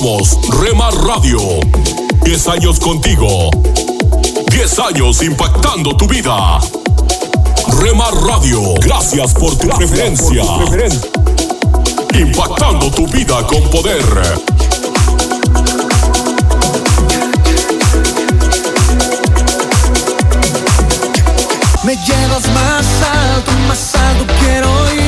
Somos Remar Radio. 10 años contigo. 10 años impactando tu vida. Remar Radio, gracias por tu preferencia. Impactando tu vida con poder. Me llevas más alto, más alto quiero ir.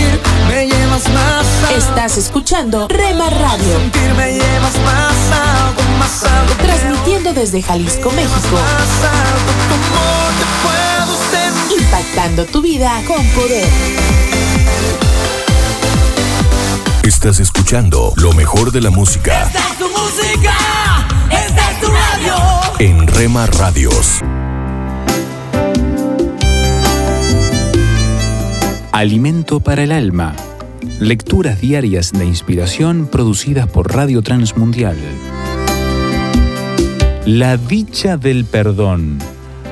Me llevas más alto. Estás escuchando Rema Radio. Sentir me llevas más alto, más alto. quiero Transmitiendo desde Jalisco. México. Más alto, ¿cómo te puedo sentir? Impactando tu vida con poder. Estás escuchando lo mejor de la música Esta es tu música, esta es tu radio. en Rema Radios. Alimento para el alma. Lecturas diarias de inspiración producidas por Radio Transmundial. La dicha del perdón.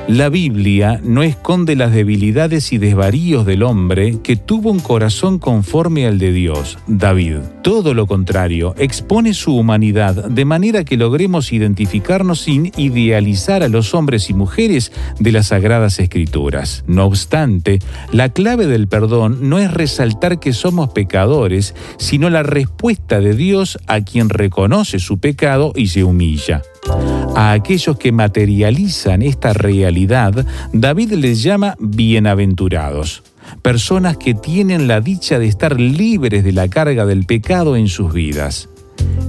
La Biblia no esconde las debilidades y desvaríos del hombre que tuvo un corazón conforme al de Dios, David. Todo lo contrario, expone su humanidad de manera que logremos identificarnos sin idealizar a los hombres y mujeres de las Sagradas Escrituras. No obstante, la clave del perdón no es resaltar que somos pecadores, sino la respuesta de Dios a quien reconoce su pecado y se humilla. A aquellos que materializan esta realidad, David les llama bienaventurados, personas que tienen la dicha de estar libres de la carga del pecado en sus vidas.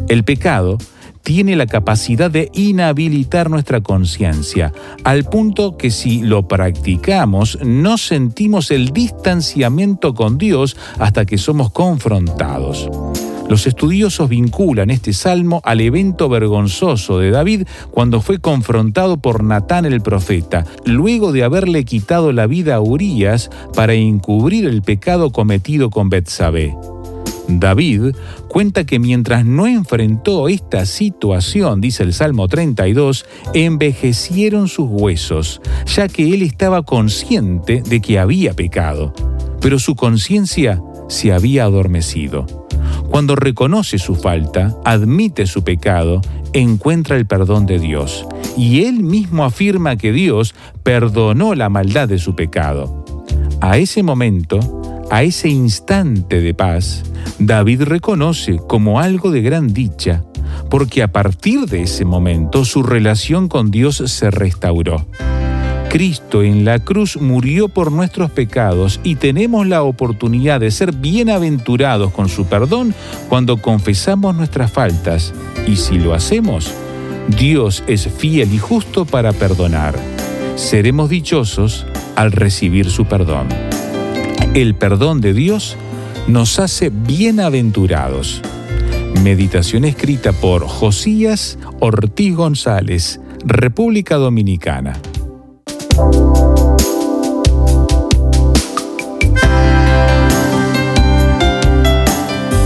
El pecado tiene la capacidad de inhabilitar nuestra conciencia, al punto que si lo practicamos no sentimos el distanciamiento con Dios hasta que somos confrontados. Los estudiosos vinculan este salmo al evento vergonzoso de David cuando fue confrontado por Natán el profeta, luego de haberle quitado la vida a Urías para encubrir el pecado cometido con Betsabé. David cuenta que mientras no enfrentó esta situación, dice el Salmo 32, envejecieron sus huesos, ya que él estaba consciente de que había pecado, pero su conciencia se había adormecido. Cuando reconoce su falta, admite su pecado, encuentra el perdón de Dios, y él mismo afirma que Dios perdonó la maldad de su pecado. A ese momento, a ese instante de paz, David reconoce como algo de gran dicha, porque a partir de ese momento su relación con Dios se restauró. Cristo en la cruz murió por nuestros pecados y tenemos la oportunidad de ser bienaventurados con su perdón cuando confesamos nuestras faltas y si lo hacemos, Dios es fiel y justo para perdonar. Seremos dichosos al recibir su perdón. El perdón de Dios nos hace bienaventurados. Meditación escrita por Josías Ortiz González, República Dominicana.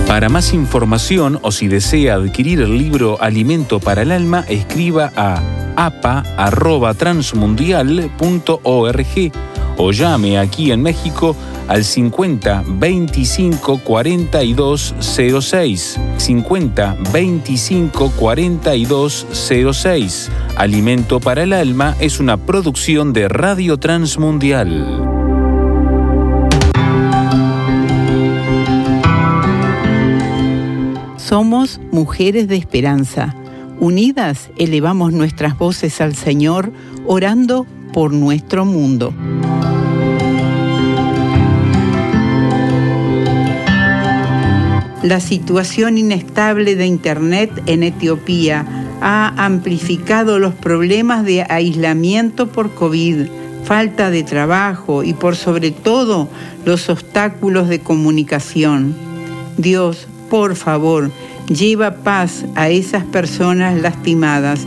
Para más información o si desea adquirir el libro Alimento para el Alma, escriba a apa.transmundial.org o llame aquí en México al 50 25 42 06. 50 25 42 06. Alimento para el Alma es una producción de Radio Transmundial. Somos mujeres de esperanza. Unidas elevamos nuestras voces al Señor, orando por nuestro mundo. La situación inestable de Internet en Etiopía ha amplificado los problemas de aislamiento por COVID, falta de trabajo y por sobre todo los obstáculos de comunicación. Dios, por favor, lleva paz a esas personas lastimadas.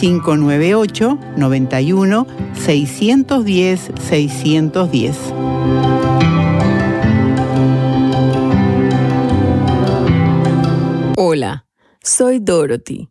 598 91 610 610. Hola, soy Dorothy.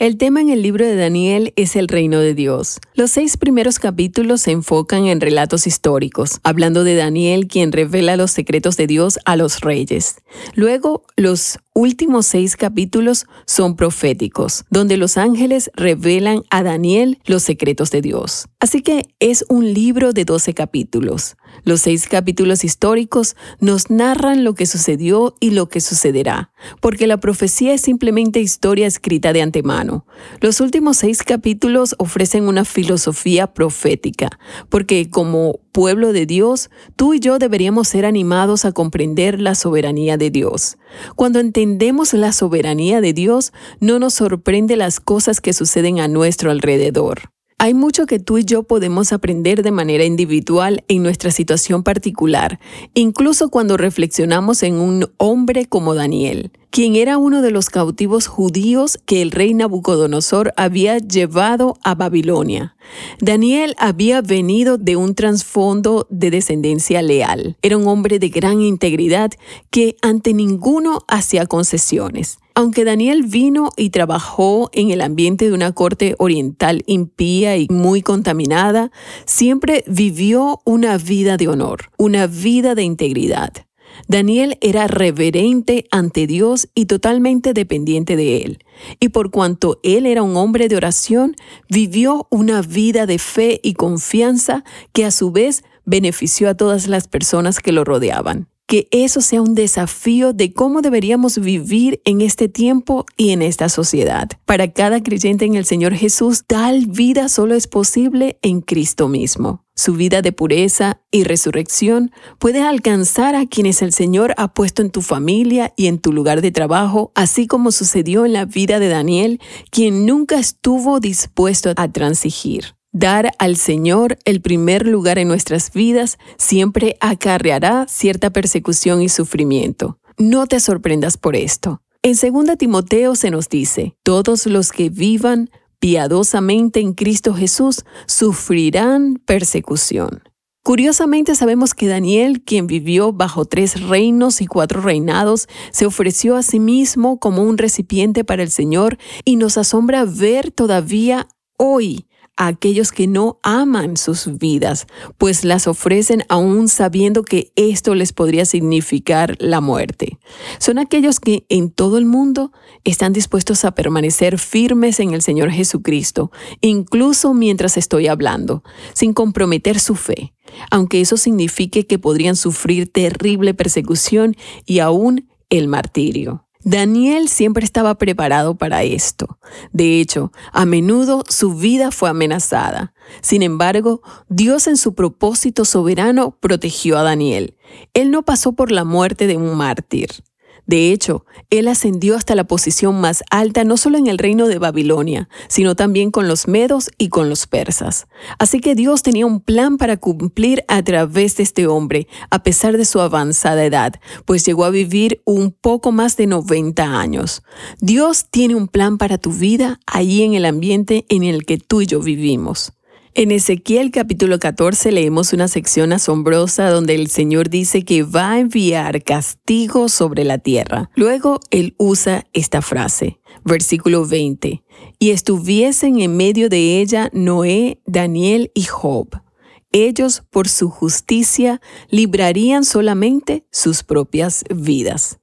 El tema en el libro de Daniel es el reino de Dios. Los seis primeros capítulos se enfocan en relatos históricos, hablando de Daniel quien revela los secretos de Dios a los reyes. Luego, los últimos seis capítulos son proféticos, donde los ángeles revelan a Daniel los secretos de Dios. Así que es un libro de 12 capítulos. Los seis capítulos históricos nos narran lo que sucedió y lo que sucederá, porque la profecía es simplemente historia escrita de antemano. Los últimos seis capítulos ofrecen una filosofía profética, porque como pueblo de Dios, tú y yo deberíamos ser animados a comprender la soberanía de Dios. Cuando entendemos la soberanía de Dios, no nos sorprende las cosas que suceden a nuestro alrededor. Hay mucho que tú y yo podemos aprender de manera individual en nuestra situación particular, incluso cuando reflexionamos en un hombre como Daniel, quien era uno de los cautivos judíos que el rey Nabucodonosor había llevado a Babilonia. Daniel había venido de un trasfondo de descendencia leal. Era un hombre de gran integridad que ante ninguno hacía concesiones. Aunque Daniel vino y trabajó en el ambiente de una corte oriental impía y muy contaminada, siempre vivió una vida de honor, una vida de integridad. Daniel era reverente ante Dios y totalmente dependiente de Él. Y por cuanto Él era un hombre de oración, vivió una vida de fe y confianza que a su vez benefició a todas las personas que lo rodeaban que eso sea un desafío de cómo deberíamos vivir en este tiempo y en esta sociedad. Para cada creyente en el Señor Jesús, tal vida solo es posible en Cristo mismo. Su vida de pureza y resurrección puede alcanzar a quienes el Señor ha puesto en tu familia y en tu lugar de trabajo, así como sucedió en la vida de Daniel, quien nunca estuvo dispuesto a transigir. Dar al Señor el primer lugar en nuestras vidas siempre acarreará cierta persecución y sufrimiento. No te sorprendas por esto. En 2 Timoteo se nos dice, todos los que vivan piadosamente en Cristo Jesús sufrirán persecución. Curiosamente sabemos que Daniel, quien vivió bajo tres reinos y cuatro reinados, se ofreció a sí mismo como un recipiente para el Señor y nos asombra ver todavía hoy a aquellos que no aman sus vidas, pues las ofrecen aún sabiendo que esto les podría significar la muerte. Son aquellos que en todo el mundo están dispuestos a permanecer firmes en el Señor Jesucristo, incluso mientras estoy hablando, sin comprometer su fe, aunque eso signifique que podrían sufrir terrible persecución y aún el martirio. Daniel siempre estaba preparado para esto. De hecho, a menudo su vida fue amenazada. Sin embargo, Dios en su propósito soberano protegió a Daniel. Él no pasó por la muerte de un mártir. De hecho, él ascendió hasta la posición más alta no solo en el reino de Babilonia, sino también con los medos y con los persas. Así que Dios tenía un plan para cumplir a través de este hombre, a pesar de su avanzada edad, pues llegó a vivir un poco más de 90 años. Dios tiene un plan para tu vida allí en el ambiente en el que tú y yo vivimos. En Ezequiel capítulo 14 leemos una sección asombrosa donde el Señor dice que va a enviar castigo sobre la tierra. Luego él usa esta frase, versículo 20, y estuviesen en medio de ella Noé, Daniel y Job. Ellos por su justicia librarían solamente sus propias vidas.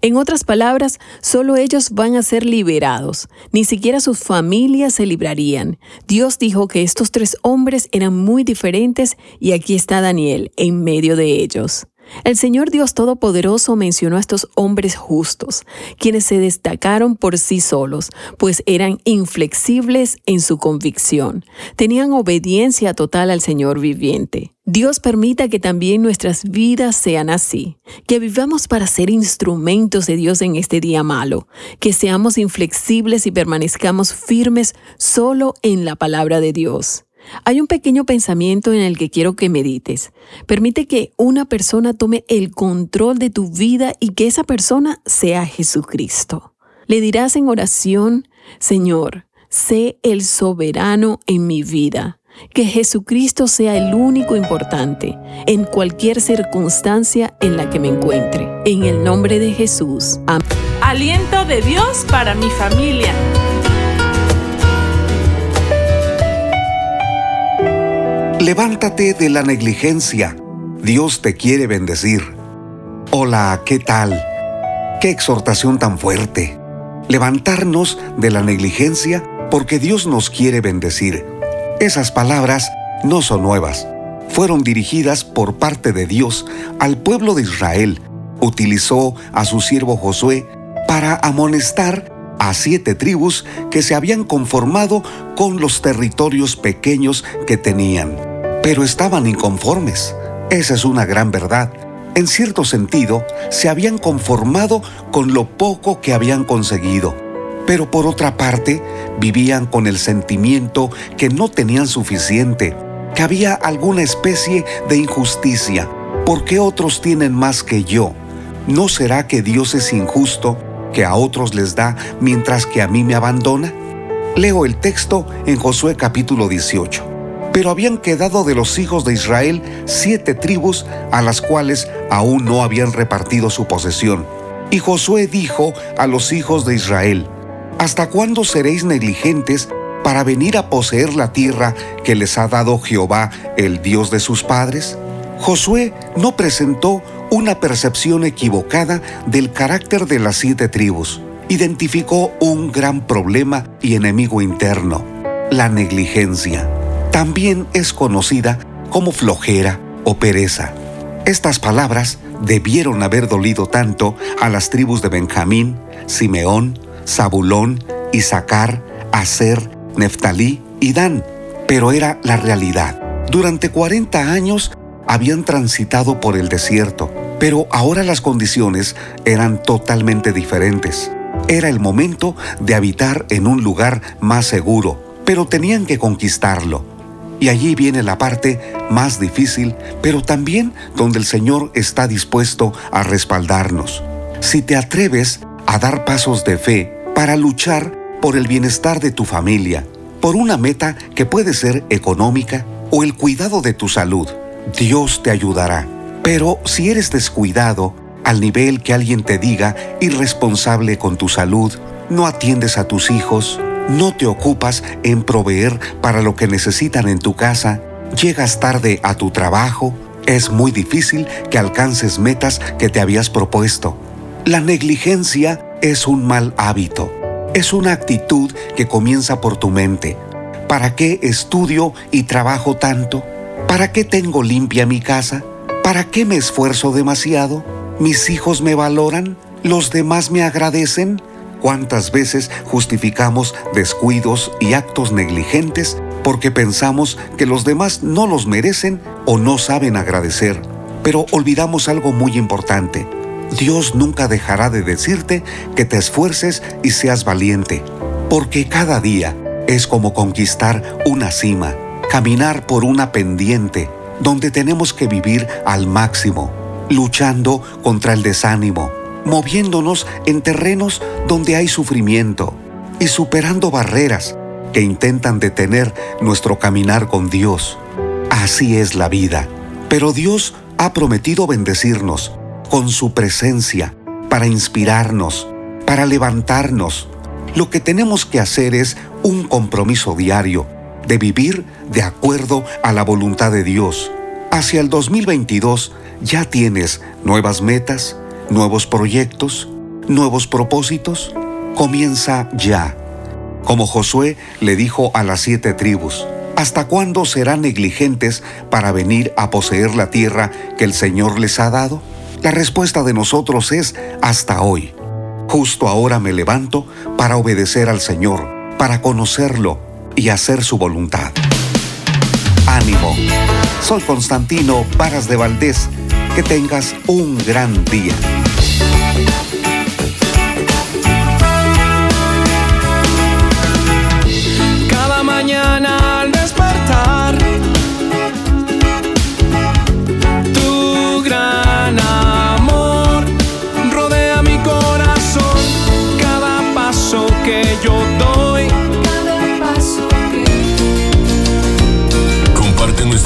En otras palabras, solo ellos van a ser liberados, ni siquiera sus familias se librarían. Dios dijo que estos tres hombres eran muy diferentes y aquí está Daniel en medio de ellos. El Señor Dios Todopoderoso mencionó a estos hombres justos, quienes se destacaron por sí solos, pues eran inflexibles en su convicción, tenían obediencia total al Señor viviente. Dios permita que también nuestras vidas sean así, que vivamos para ser instrumentos de Dios en este día malo, que seamos inflexibles y permanezcamos firmes solo en la palabra de Dios. Hay un pequeño pensamiento en el que quiero que medites. Permite que una persona tome el control de tu vida y que esa persona sea Jesucristo. Le dirás en oración, Señor, sé el soberano en mi vida. Que Jesucristo sea el único importante en cualquier circunstancia en la que me encuentre. En el nombre de Jesús. Amén. Aliento de Dios para mi familia. Levántate de la negligencia. Dios te quiere bendecir. Hola, ¿qué tal? Qué exhortación tan fuerte. Levantarnos de la negligencia porque Dios nos quiere bendecir. Esas palabras no son nuevas. Fueron dirigidas por parte de Dios al pueblo de Israel. Utilizó a su siervo Josué para amonestar a siete tribus que se habían conformado con los territorios pequeños que tenían. Pero estaban inconformes. Esa es una gran verdad. En cierto sentido, se habían conformado con lo poco que habían conseguido. Pero por otra parte, vivían con el sentimiento que no tenían suficiente, que había alguna especie de injusticia, porque otros tienen más que yo. ¿No será que Dios es injusto que a otros les da mientras que a mí me abandona? Leo el texto en Josué capítulo 18. Pero habían quedado de los hijos de Israel siete tribus a las cuales aún no habían repartido su posesión. Y Josué dijo a los hijos de Israel, ¿Hasta cuándo seréis negligentes para venir a poseer la tierra que les ha dado Jehová, el Dios de sus padres? Josué no presentó una percepción equivocada del carácter de las siete tribus. Identificó un gran problema y enemigo interno, la negligencia. También es conocida como flojera o pereza. Estas palabras debieron haber dolido tanto a las tribus de Benjamín, Simeón, Zabulón, Isaacar, Aser, Neftalí y Dan, pero era la realidad. Durante 40 años habían transitado por el desierto, pero ahora las condiciones eran totalmente diferentes. Era el momento de habitar en un lugar más seguro, pero tenían que conquistarlo. Y allí viene la parte más difícil, pero también donde el Señor está dispuesto a respaldarnos. Si te atreves a dar pasos de fe para luchar por el bienestar de tu familia, por una meta que puede ser económica o el cuidado de tu salud, Dios te ayudará. Pero si eres descuidado, al nivel que alguien te diga irresponsable con tu salud, no atiendes a tus hijos, no te ocupas en proveer para lo que necesitan en tu casa, llegas tarde a tu trabajo, es muy difícil que alcances metas que te habías propuesto. La negligencia es un mal hábito, es una actitud que comienza por tu mente. ¿Para qué estudio y trabajo tanto? ¿Para qué tengo limpia mi casa? ¿Para qué me esfuerzo demasiado? ¿Mis hijos me valoran? ¿Los demás me agradecen? ¿Cuántas veces justificamos descuidos y actos negligentes porque pensamos que los demás no los merecen o no saben agradecer? Pero olvidamos algo muy importante. Dios nunca dejará de decirte que te esfuerces y seas valiente, porque cada día es como conquistar una cima caminar por una pendiente donde tenemos que vivir al máximo, luchando contra el desánimo, moviéndonos en terrenos donde hay sufrimiento y superando barreras que intentan detener nuestro caminar con Dios. Así es la vida. Pero Dios ha prometido bendecirnos con su presencia para inspirarnos, para levantarnos. Lo que tenemos que hacer es un compromiso diario de vivir de acuerdo a la voluntad de Dios. Hacia el 2022 ya tienes nuevas metas, nuevos proyectos, nuevos propósitos. Comienza ya. Como Josué le dijo a las siete tribus, ¿hasta cuándo serán negligentes para venir a poseer la tierra que el Señor les ha dado? La respuesta de nosotros es hasta hoy. Justo ahora me levanto para obedecer al Señor, para conocerlo, y hacer su voluntad. Ánimo. Soy Constantino Paras de Valdés. Que tengas un gran día.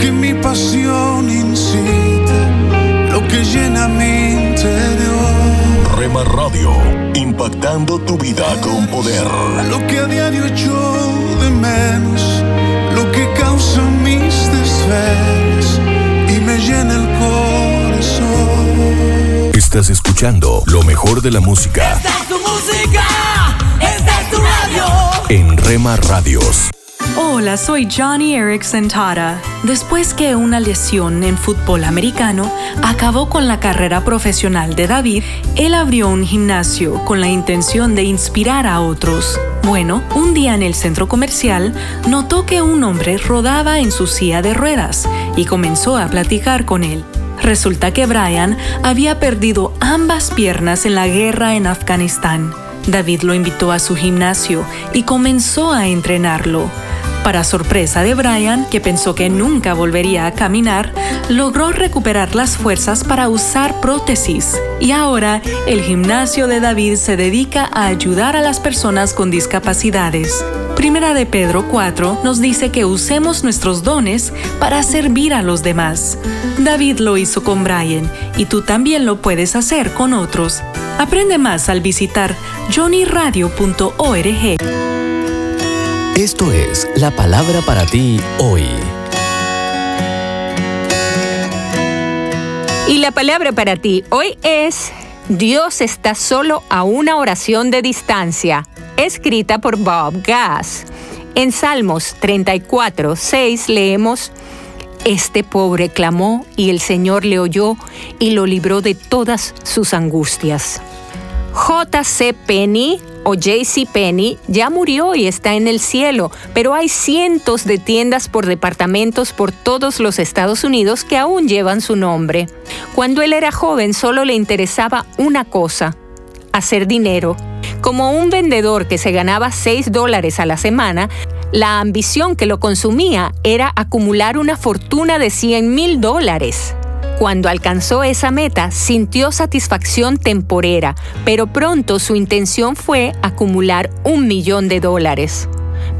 Que mi pasión incita, lo que llena mi interior. Rema Radio, impactando tu vida con poder. Lo que a diario echo de menos, lo que causa mis desvelos y me llena el corazón. Estás escuchando lo mejor de la música Esta es tu música, esta es tu radio. en Rema Radios. Hola, soy Johnny Erickson Tara. Después que una lesión en fútbol americano acabó con la carrera profesional de David, él abrió un gimnasio con la intención de inspirar a otros. Bueno, un día en el centro comercial notó que un hombre rodaba en su silla de ruedas y comenzó a platicar con él. Resulta que Brian había perdido ambas piernas en la guerra en Afganistán. David lo invitó a su gimnasio y comenzó a entrenarlo. Para sorpresa de Brian, que pensó que nunca volvería a caminar, logró recuperar las fuerzas para usar prótesis. Y ahora, el gimnasio de David se dedica a ayudar a las personas con discapacidades. Primera de Pedro 4 nos dice que usemos nuestros dones para servir a los demás. David lo hizo con Brian y tú también lo puedes hacer con otros. Aprende más al visitar johnnyradio.org. Esto es la palabra para ti hoy. Y la palabra para ti hoy es Dios está solo a una oración de distancia, escrita por Bob Gass. En Salmos 34, 6 leemos, Este pobre clamó y el Señor le oyó y lo libró de todas sus angustias. J.C. Penny o J.C. Penny ya murió y está en el cielo, pero hay cientos de tiendas por departamentos por todos los Estados Unidos que aún llevan su nombre. Cuando él era joven solo le interesaba una cosa, hacer dinero. Como un vendedor que se ganaba 6 dólares a la semana, la ambición que lo consumía era acumular una fortuna de 100 mil dólares. Cuando alcanzó esa meta, sintió satisfacción temporera, pero pronto su intención fue acumular un millón de dólares.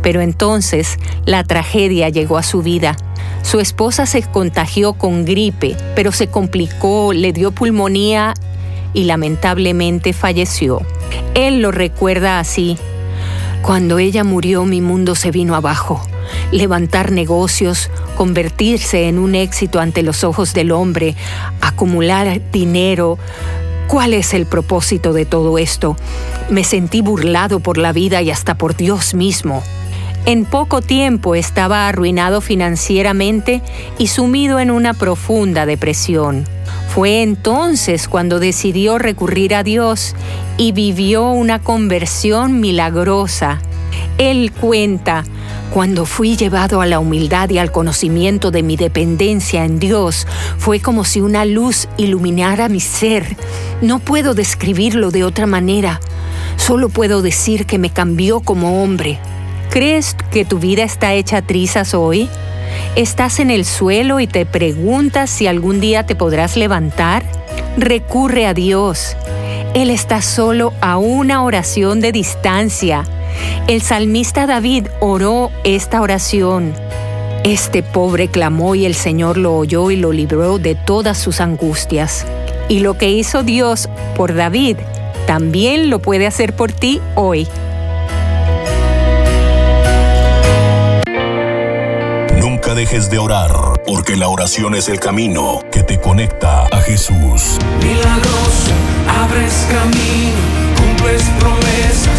Pero entonces la tragedia llegó a su vida. Su esposa se contagió con gripe, pero se complicó, le dio pulmonía y lamentablemente falleció. Él lo recuerda así. Cuando ella murió mi mundo se vino abajo. Levantar negocios, convertirse en un éxito ante los ojos del hombre, acumular dinero. ¿Cuál es el propósito de todo esto? Me sentí burlado por la vida y hasta por Dios mismo. En poco tiempo estaba arruinado financieramente y sumido en una profunda depresión. Fue entonces cuando decidió recurrir a Dios y vivió una conversión milagrosa. Él cuenta, cuando fui llevado a la humildad y al conocimiento de mi dependencia en Dios, fue como si una luz iluminara mi ser. No puedo describirlo de otra manera. Solo puedo decir que me cambió como hombre. ¿Crees que tu vida está hecha trizas hoy? ¿Estás en el suelo y te preguntas si algún día te podrás levantar? Recurre a Dios. Él está solo a una oración de distancia. El salmista David oró esta oración. Este pobre clamó y el Señor lo oyó y lo libró de todas sus angustias. Y lo que hizo Dios por David, también lo puede hacer por ti hoy. Nunca dejes de orar, porque la oración es el camino que te conecta a Jesús. Milagroso, abres camino, cumples promesas,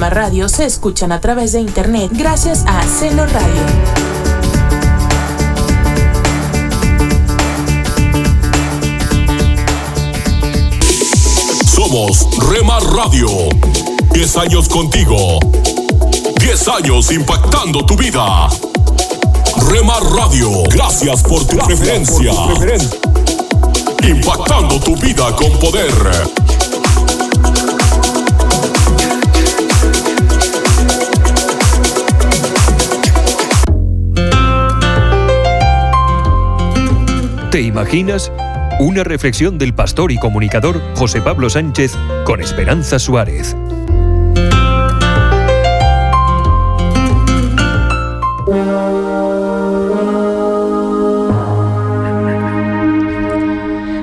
Rima Radio se escuchan a través de internet gracias a Seno Radio. Somos Rema Radio. 10 años contigo. 10 años impactando tu vida. Rema Radio, gracias por tu preferencia. Impactando tu vida con poder. ¿Te imaginas? Una reflexión del pastor y comunicador José Pablo Sánchez con Esperanza Suárez.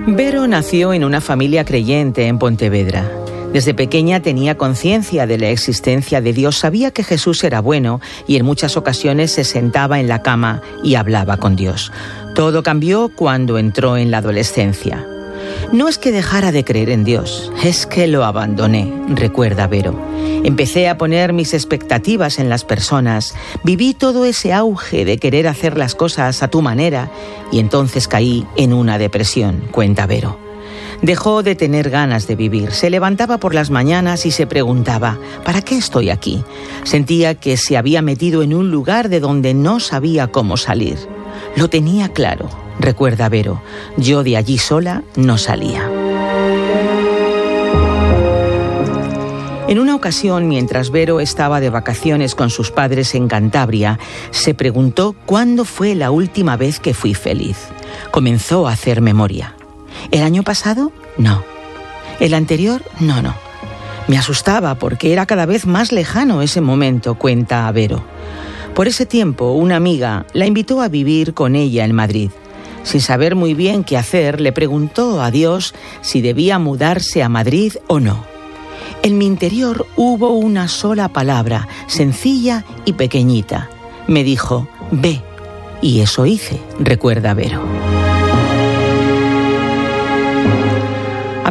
Vero nació en una familia creyente en Pontevedra. Desde pequeña tenía conciencia de la existencia de Dios, sabía que Jesús era bueno y en muchas ocasiones se sentaba en la cama y hablaba con Dios. Todo cambió cuando entró en la adolescencia. No es que dejara de creer en Dios, es que lo abandoné, recuerda Vero. Empecé a poner mis expectativas en las personas, viví todo ese auge de querer hacer las cosas a tu manera y entonces caí en una depresión, cuenta Vero. Dejó de tener ganas de vivir. Se levantaba por las mañanas y se preguntaba, ¿para qué estoy aquí? Sentía que se había metido en un lugar de donde no sabía cómo salir. Lo tenía claro, recuerda Vero. Yo de allí sola no salía. En una ocasión, mientras Vero estaba de vacaciones con sus padres en Cantabria, se preguntó cuándo fue la última vez que fui feliz. Comenzó a hacer memoria. ¿El año pasado? No. ¿El anterior? No, no. Me asustaba porque era cada vez más lejano ese momento, cuenta Vero. Por ese tiempo, una amiga la invitó a vivir con ella en Madrid. Sin saber muy bien qué hacer, le preguntó a Dios si debía mudarse a Madrid o no. En mi interior hubo una sola palabra, sencilla y pequeñita. Me dijo, ve. Y eso hice, recuerda Vero.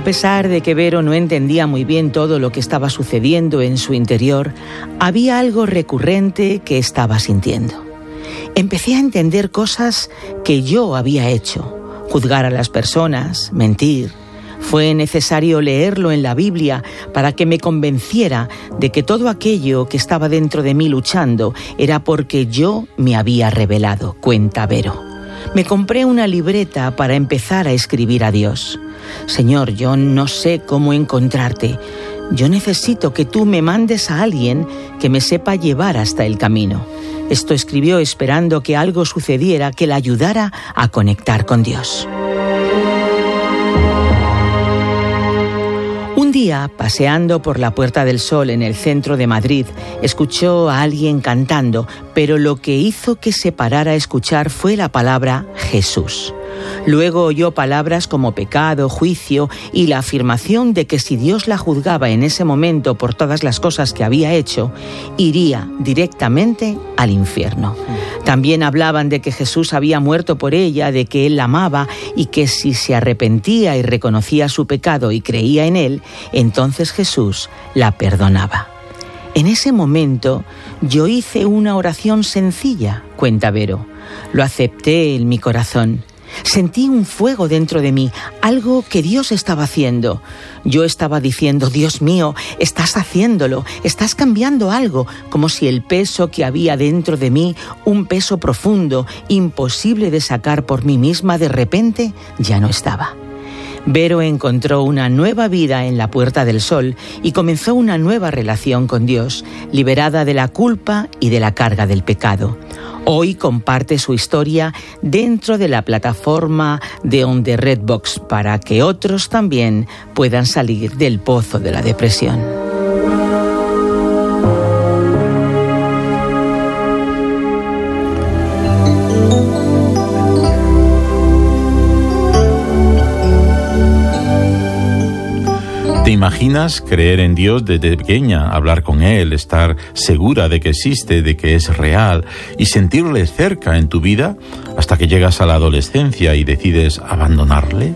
Pesar de que Vero no entendía muy bien todo lo que estaba sucediendo en su interior, había algo recurrente que estaba sintiendo. Empecé a entender cosas que yo había hecho, juzgar a las personas, mentir. Fue necesario leerlo en la Biblia para que me convenciera de que todo aquello que estaba dentro de mí luchando era porque yo me había revelado, cuenta Vero. Me compré una libreta para empezar a escribir a Dios. Señor, yo no sé cómo encontrarte. Yo necesito que tú me mandes a alguien que me sepa llevar hasta el camino. Esto escribió esperando que algo sucediera que la ayudara a conectar con Dios. Un día, paseando por la Puerta del Sol en el centro de Madrid, escuchó a alguien cantando, pero lo que hizo que se parara a escuchar fue la palabra Jesús. Luego oyó palabras como pecado, juicio y la afirmación de que si Dios la juzgaba en ese momento por todas las cosas que había hecho, iría directamente al infierno. También hablaban de que Jesús había muerto por ella, de que él la amaba y que si se arrepentía y reconocía su pecado y creía en él, entonces Jesús la perdonaba. En ese momento yo hice una oración sencilla, cuenta Vero. Lo acepté en mi corazón. Sentí un fuego dentro de mí, algo que Dios estaba haciendo. Yo estaba diciendo, Dios mío, estás haciéndolo, estás cambiando algo, como si el peso que había dentro de mí, un peso profundo, imposible de sacar por mí misma, de repente ya no estaba. Vero encontró una nueva vida en la Puerta del Sol y comenzó una nueva relación con Dios, liberada de la culpa y de la carga del pecado. Hoy comparte su historia dentro de la plataforma de On the Redbox para que otros también puedan salir del pozo de la depresión. ¿Te imaginas creer en Dios desde pequeña, hablar con Él, estar segura de que existe, de que es real y sentirle cerca en tu vida hasta que llegas a la adolescencia y decides abandonarle?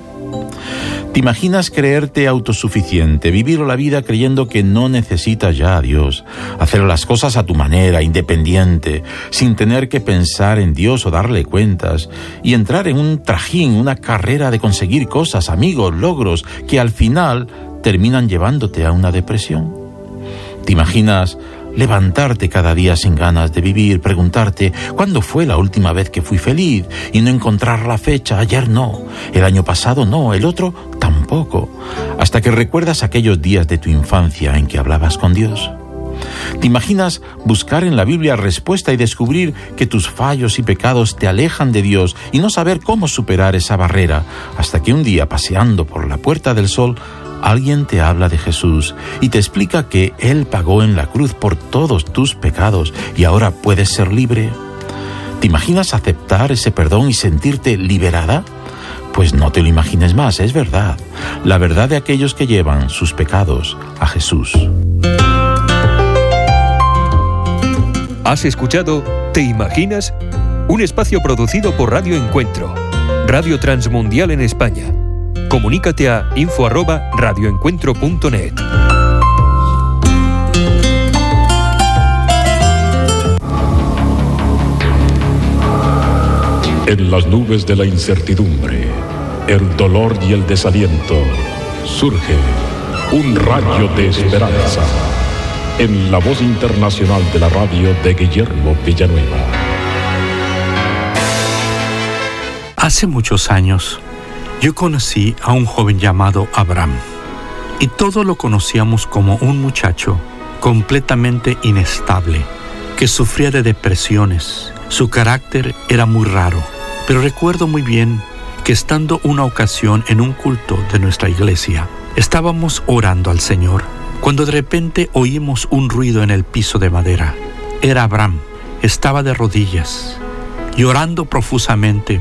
¿Te imaginas creerte autosuficiente, vivir la vida creyendo que no necesitas ya a Dios, hacer las cosas a tu manera, independiente, sin tener que pensar en Dios o darle cuentas, y entrar en un trajín, una carrera de conseguir cosas, amigos, logros, que al final terminan llevándote a una depresión. ¿Te imaginas levantarte cada día sin ganas de vivir, preguntarte cuándo fue la última vez que fui feliz y no encontrar la fecha, ayer no, el año pasado no, el otro tampoco, hasta que recuerdas aquellos días de tu infancia en que hablabas con Dios? ¿Te imaginas buscar en la Biblia respuesta y descubrir que tus fallos y pecados te alejan de Dios y no saber cómo superar esa barrera hasta que un día paseando por la puerta del sol alguien te habla de Jesús y te explica que Él pagó en la cruz por todos tus pecados y ahora puedes ser libre? ¿Te imaginas aceptar ese perdón y sentirte liberada? Pues no te lo imagines más, es verdad. La verdad de aquellos que llevan sus pecados a Jesús. ¿Has escuchado Te Imaginas? Un espacio producido por Radio Encuentro, Radio Transmundial en España. Comunícate a info@radioencuentro.net. En las nubes de la incertidumbre, el dolor y el desaliento, surge un rayo de esperanza en la voz internacional de la radio de Guillermo Villanueva. Hace muchos años, yo conocí a un joven llamado Abraham y todos lo conocíamos como un muchacho completamente inestable, que sufría de depresiones. Su carácter era muy raro, pero recuerdo muy bien que estando una ocasión en un culto de nuestra iglesia, estábamos orando al Señor cuando de repente oímos un ruido en el piso de madera. Era Abraham, estaba de rodillas, llorando profusamente,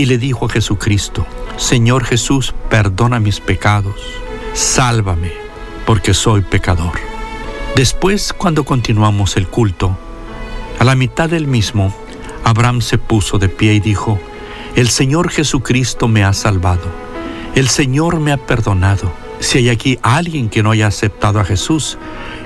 y le dijo a Jesucristo, Señor Jesús, perdona mis pecados, sálvame, porque soy pecador. Después, cuando continuamos el culto, a la mitad del mismo, Abraham se puso de pie y dijo, El Señor Jesucristo me ha salvado, el Señor me ha perdonado si hay aquí alguien que no haya aceptado a Jesús,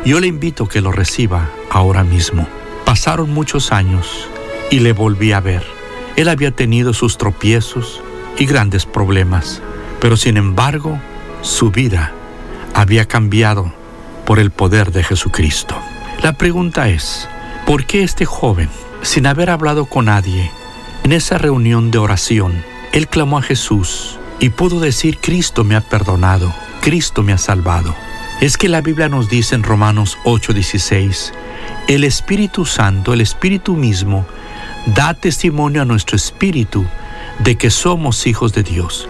yo le invito a que lo reciba ahora mismo. Pasaron muchos años y le volví a ver. Él había tenido sus tropiezos y grandes problemas, pero sin embargo su vida había cambiado por el poder de Jesucristo. La pregunta es, ¿por qué este joven, sin haber hablado con nadie, en esa reunión de oración, él clamó a Jesús y pudo decir, Cristo me ha perdonado? Cristo me ha salvado. Es que la Biblia nos dice en Romanos 8:16, el Espíritu Santo, el Espíritu mismo, da testimonio a nuestro espíritu de que somos hijos de Dios.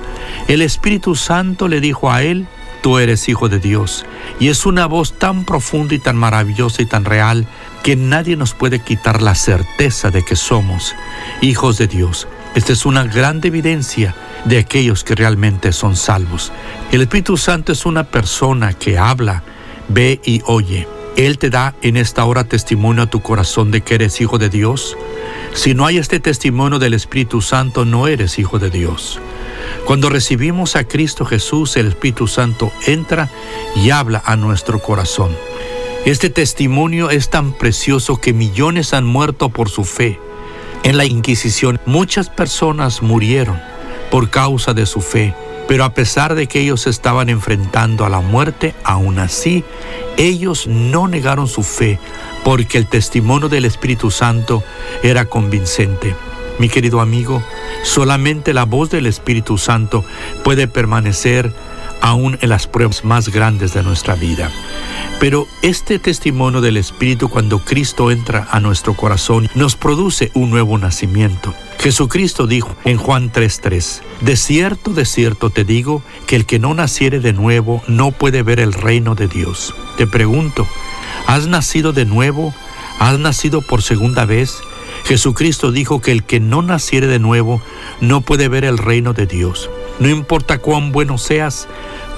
El Espíritu Santo le dijo a él, tú eres hijo de Dios. Y es una voz tan profunda y tan maravillosa y tan real que nadie nos puede quitar la certeza de que somos hijos de Dios. Esta es una gran evidencia de aquellos que realmente son salvos. El Espíritu Santo es una persona que habla, ve y oye. Él te da en esta hora testimonio a tu corazón de que eres hijo de Dios. Si no hay este testimonio del Espíritu Santo, no eres hijo de Dios. Cuando recibimos a Cristo Jesús, el Espíritu Santo entra y habla a nuestro corazón. Este testimonio es tan precioso que millones han muerto por su fe. En la Inquisición muchas personas murieron por causa de su fe, pero a pesar de que ellos estaban enfrentando a la muerte, aún así, ellos no negaron su fe porque el testimonio del Espíritu Santo era convincente. Mi querido amigo, solamente la voz del Espíritu Santo puede permanecer aún en las pruebas más grandes de nuestra vida. Pero este testimonio del Espíritu cuando Cristo entra a nuestro corazón nos produce un nuevo nacimiento. Jesucristo dijo en Juan 3:3, De cierto, de cierto te digo que el que no naciere de nuevo no puede ver el reino de Dios. Te pregunto, ¿has nacido de nuevo? ¿Has nacido por segunda vez? Jesucristo dijo que el que no naciere de nuevo no puede ver el reino de Dios. No importa cuán bueno seas,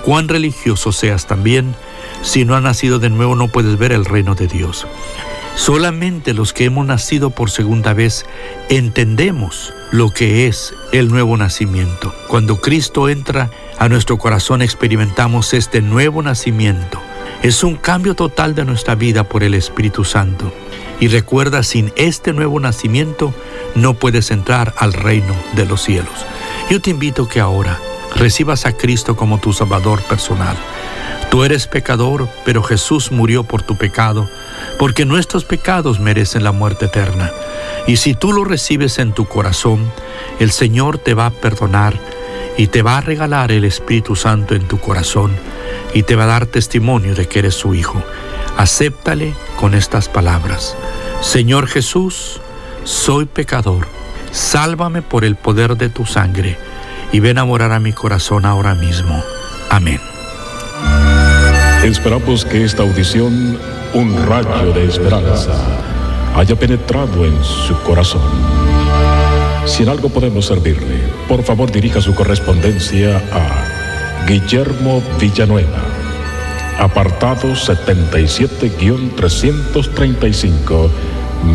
cuán religioso seas también, si no has nacido de nuevo no puedes ver el reino de Dios. Solamente los que hemos nacido por segunda vez entendemos lo que es el nuevo nacimiento. Cuando Cristo entra a nuestro corazón experimentamos este nuevo nacimiento. Es un cambio total de nuestra vida por el Espíritu Santo. Y recuerda, sin este nuevo nacimiento no puedes entrar al reino de los cielos. Yo te invito que ahora recibas a Cristo como tu Salvador personal. Tú eres pecador, pero Jesús murió por tu pecado, porque nuestros pecados merecen la muerte eterna. Y si tú lo recibes en tu corazón, el Señor te va a perdonar y te va a regalar el Espíritu Santo en tu corazón y te va a dar testimonio de que eres su hijo. Acéptale con estas palabras. Señor Jesús, soy pecador. Sálvame por el poder de tu sangre y ven a morar a mi corazón ahora mismo. Amén. Esperamos que esta audición, un rayo de esperanza, haya penetrado en su corazón. Si en algo podemos servirle, por favor dirija su correspondencia a Guillermo Villanueva, apartado 77-335,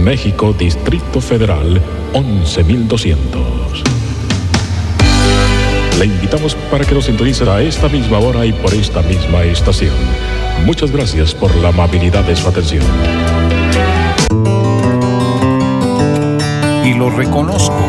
México, Distrito Federal, 11200. Le invitamos para que nos sintonice a esta misma hora y por esta misma estación. Muchas gracias por la amabilidad de su atención. Y lo reconozco.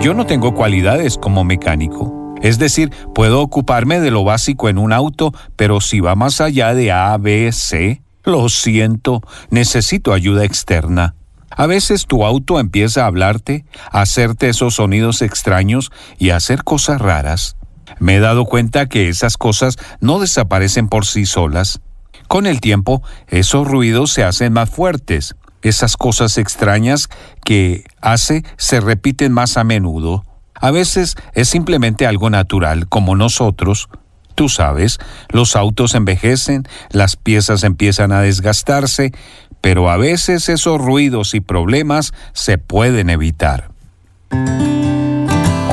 Yo no tengo cualidades como mecánico. Es decir, puedo ocuparme de lo básico en un auto, pero si va más allá de A, B, C, lo siento, necesito ayuda externa. A veces tu auto empieza a hablarte, a hacerte esos sonidos extraños y a hacer cosas raras. Me he dado cuenta que esas cosas no desaparecen por sí solas. Con el tiempo, esos ruidos se hacen más fuertes. Esas cosas extrañas que hace se repiten más a menudo. A veces es simplemente algo natural, como nosotros. Tú sabes, los autos envejecen, las piezas empiezan a desgastarse, pero a veces esos ruidos y problemas se pueden evitar.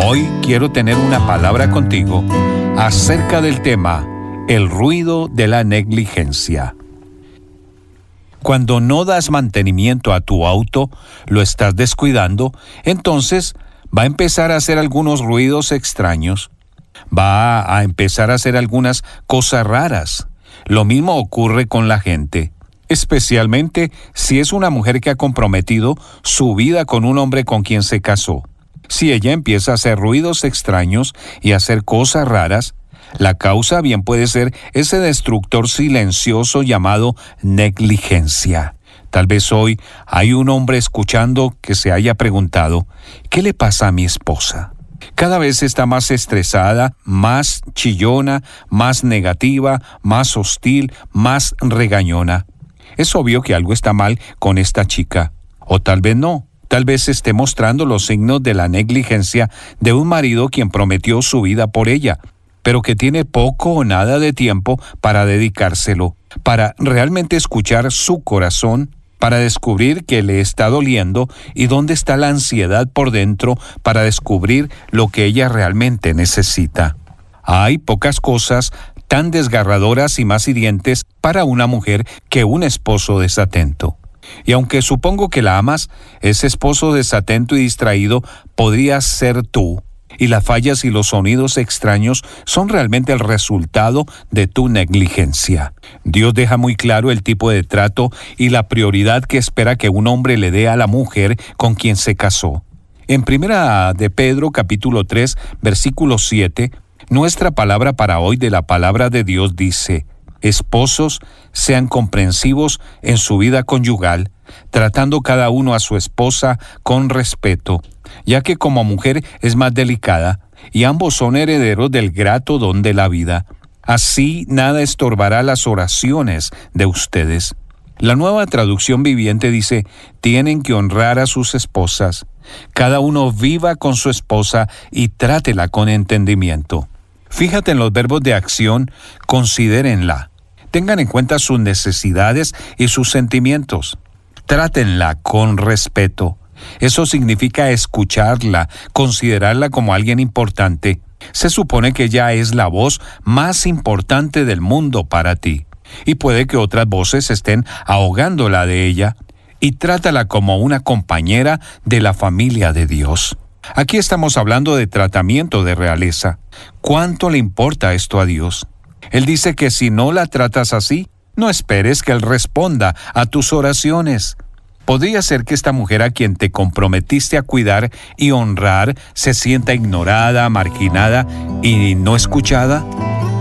Hoy quiero tener una palabra contigo acerca del tema el ruido de la negligencia. Cuando no das mantenimiento a tu auto, lo estás descuidando, entonces va a empezar a hacer algunos ruidos extraños, va a empezar a hacer algunas cosas raras. Lo mismo ocurre con la gente, especialmente si es una mujer que ha comprometido su vida con un hombre con quien se casó. Si ella empieza a hacer ruidos extraños y a hacer cosas raras, la causa bien puede ser ese destructor silencioso llamado negligencia. Tal vez hoy hay un hombre escuchando que se haya preguntado, ¿qué le pasa a mi esposa? Cada vez está más estresada, más chillona, más negativa, más hostil, más regañona. Es obvio que algo está mal con esta chica. O tal vez no. Tal vez esté mostrando los signos de la negligencia de un marido quien prometió su vida por ella, pero que tiene poco o nada de tiempo para dedicárselo, para realmente escuchar su corazón, para descubrir que le está doliendo y dónde está la ansiedad por dentro para descubrir lo que ella realmente necesita. Hay pocas cosas tan desgarradoras y más hirientes para una mujer que un esposo desatento. Y aunque supongo que la amas, ese esposo desatento y distraído podría ser tú, y las fallas y los sonidos extraños son realmente el resultado de tu negligencia. Dios deja muy claro el tipo de trato y la prioridad que espera que un hombre le dé a la mujer con quien se casó. En primera de Pedro capítulo 3 versículo 7, nuestra palabra para hoy de la palabra de Dios dice, Esposos, sean comprensivos en su vida conyugal, tratando cada uno a su esposa con respeto, ya que como mujer es más delicada, y ambos son herederos del grato don de la vida. Así nada estorbará las oraciones de ustedes. La nueva traducción viviente dice, tienen que honrar a sus esposas. Cada uno viva con su esposa y trátela con entendimiento. Fíjate en los verbos de acción, considérenla tengan en cuenta sus necesidades y sus sentimientos. Trátenla con respeto. Eso significa escucharla, considerarla como alguien importante. Se supone que ella es la voz más importante del mundo para ti. Y puede que otras voces estén ahogándola de ella. Y trátala como una compañera de la familia de Dios. Aquí estamos hablando de tratamiento de realeza. ¿Cuánto le importa esto a Dios? Él dice que si no la tratas así, no esperes que Él responda a tus oraciones. ¿Podría ser que esta mujer a quien te comprometiste a cuidar y honrar se sienta ignorada, marginada y no escuchada?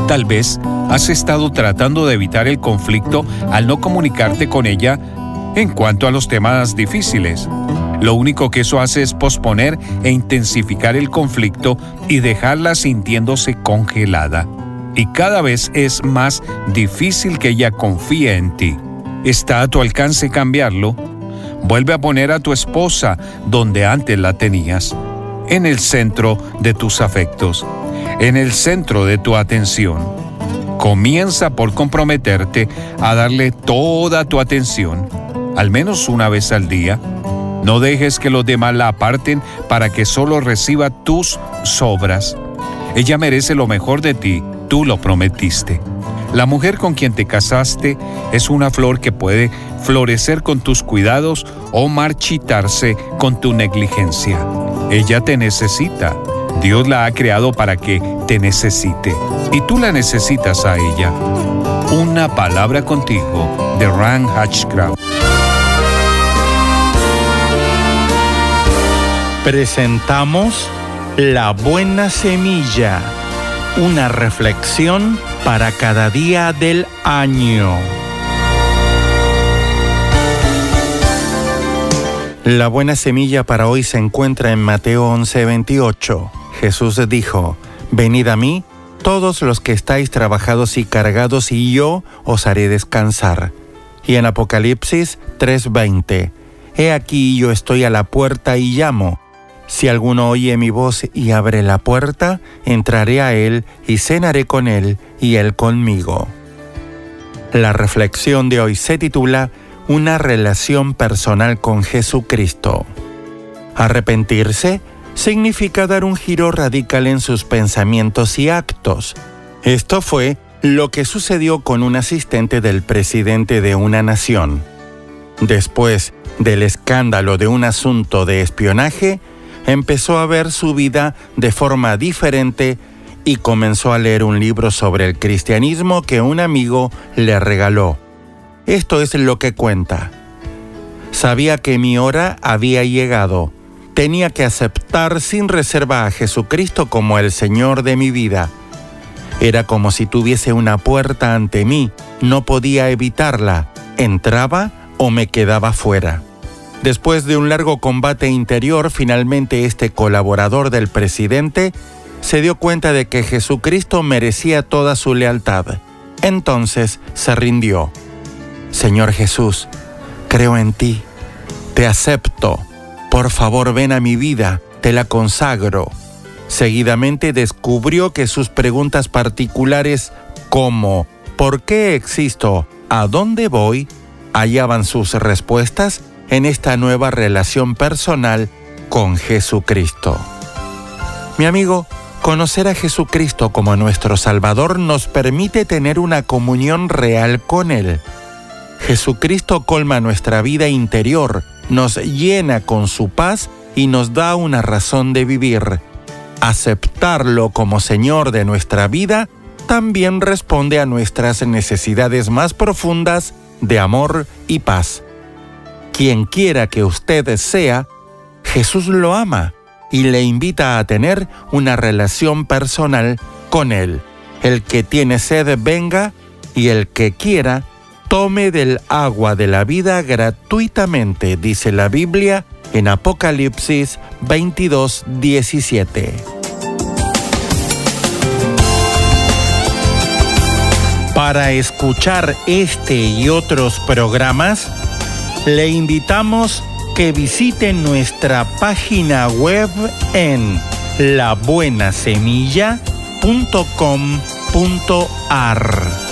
Tal vez has estado tratando de evitar el conflicto al no comunicarte con ella en cuanto a los temas difíciles. Lo único que eso hace es posponer e intensificar el conflicto y dejarla sintiéndose congelada y cada vez es más difícil que ella confíe en ti. está a tu alcance cambiarlo, vuelve a poner a tu esposa donde antes la tenías, en el centro de tus afectos, en el centro de tu atención. Comienza por comprometerte a darle toda tu atención, al menos una vez al día. No dejes que los demás la aparten para que solo reciba tus sobras. Ella merece lo mejor de ti, tú lo prometiste. La mujer con quien te casaste es una flor que puede florecer con tus cuidados o marchitarse con tu negligencia. Ella te necesita. Dios la ha creado para que te necesite y tú la necesitas a ella. Una palabra contigo de Ran Hatchcraft. Presentamos La Buena Semilla, una reflexión para cada día del año. La buena semilla para hoy se encuentra en Mateo 11:28. Jesús dijo, Venid a mí, todos los que estáis trabajados y cargados, y yo os haré descansar. Y en Apocalipsis 3:20, He aquí yo estoy a la puerta y llamo. Si alguno oye mi voz y abre la puerta, entraré a él y cenaré con él y él conmigo. La reflexión de hoy se titula Una relación personal con Jesucristo. Arrepentirse significa dar un giro radical en sus pensamientos y actos. Esto fue lo que sucedió con un asistente del presidente de una nación. Después del escándalo de un asunto de espionaje, empezó a ver su vida de forma diferente y comenzó a leer un libro sobre el cristianismo que un amigo le regaló. Esto es lo que cuenta. Sabía que mi hora había llegado. Tenía que aceptar sin reserva a Jesucristo como el Señor de mi vida. Era como si tuviese una puerta ante mí. No podía evitarla. Entraba o me quedaba fuera. Después de un largo combate interior, finalmente este colaborador del presidente se dio cuenta de que Jesucristo merecía toda su lealtad. Entonces se rindió. Señor Jesús, creo en ti, te acepto, por favor ven a mi vida, te la consagro. Seguidamente descubrió que sus preguntas particulares como ¿por qué existo? ¿A dónde voy? hallaban sus respuestas en esta nueva relación personal con Jesucristo. Mi amigo, conocer a Jesucristo como nuestro Salvador nos permite tener una comunión real con Él. Jesucristo colma nuestra vida interior, nos llena con su paz y nos da una razón de vivir. Aceptarlo como Señor de nuestra vida también responde a nuestras necesidades más profundas de amor y paz quien quiera que usted sea, Jesús lo ama y le invita a tener una relación personal con Él. El que tiene sed venga y el que quiera tome del agua de la vida gratuitamente, dice la Biblia en Apocalipsis 22, 17. Para escuchar este y otros programas, le invitamos que visite nuestra página web en labuenasemilla.com.ar.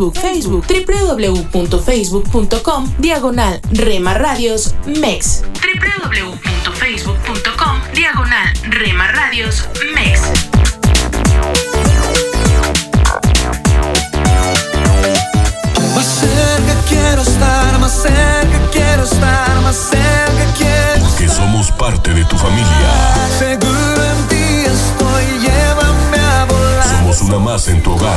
Facebook, Facebook, www.facebook.com, diagonal Rema Radios MEX. www.facebook.com, diagonal Rema Radios MEX. Más cerca quiero estar, más cerca quiero estar, más cerca quiero Porque somos parte de tu familia. Seguro en ti estoy, llévame a volar. Somos una más en tu hogar.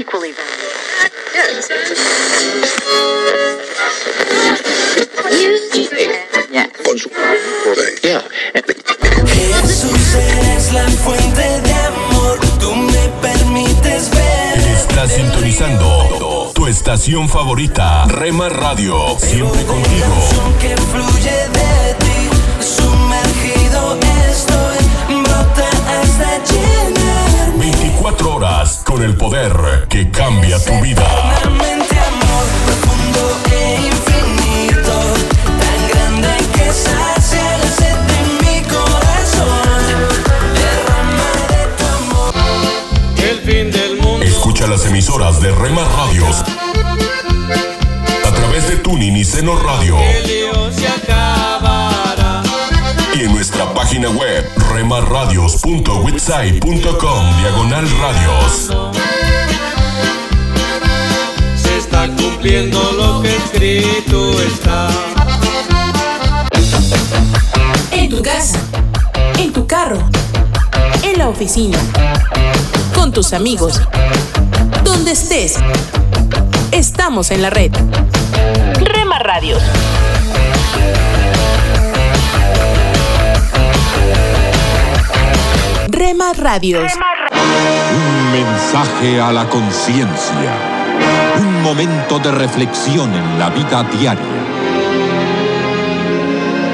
Equally Jesús eres la fuente de amor, tú me permites ver. Estás sintonizando tu estación favorita, Rema Radio. Siempre contigo. que fluye de ti, sumergido estoy, 24 horas con el poder que cambia tu vida. Eternamente amor, profundo e infinito, tan grande que sacia la sed de mi corazón. Derrama de tu amor. El fin del mundo. Escucha las emisoras de Rema Radios a través de Tuning y Seno Radio y en nuestra página web remarradios.witsai.com diagonal radios. Se está cumpliendo lo que escrito está. En tu casa, en tu carro, en la oficina, con tus amigos, donde estés. Estamos en la red. Rema Radios. Rema Radios. Un mensaje a la conciencia. Un momento de reflexión en la vida diaria.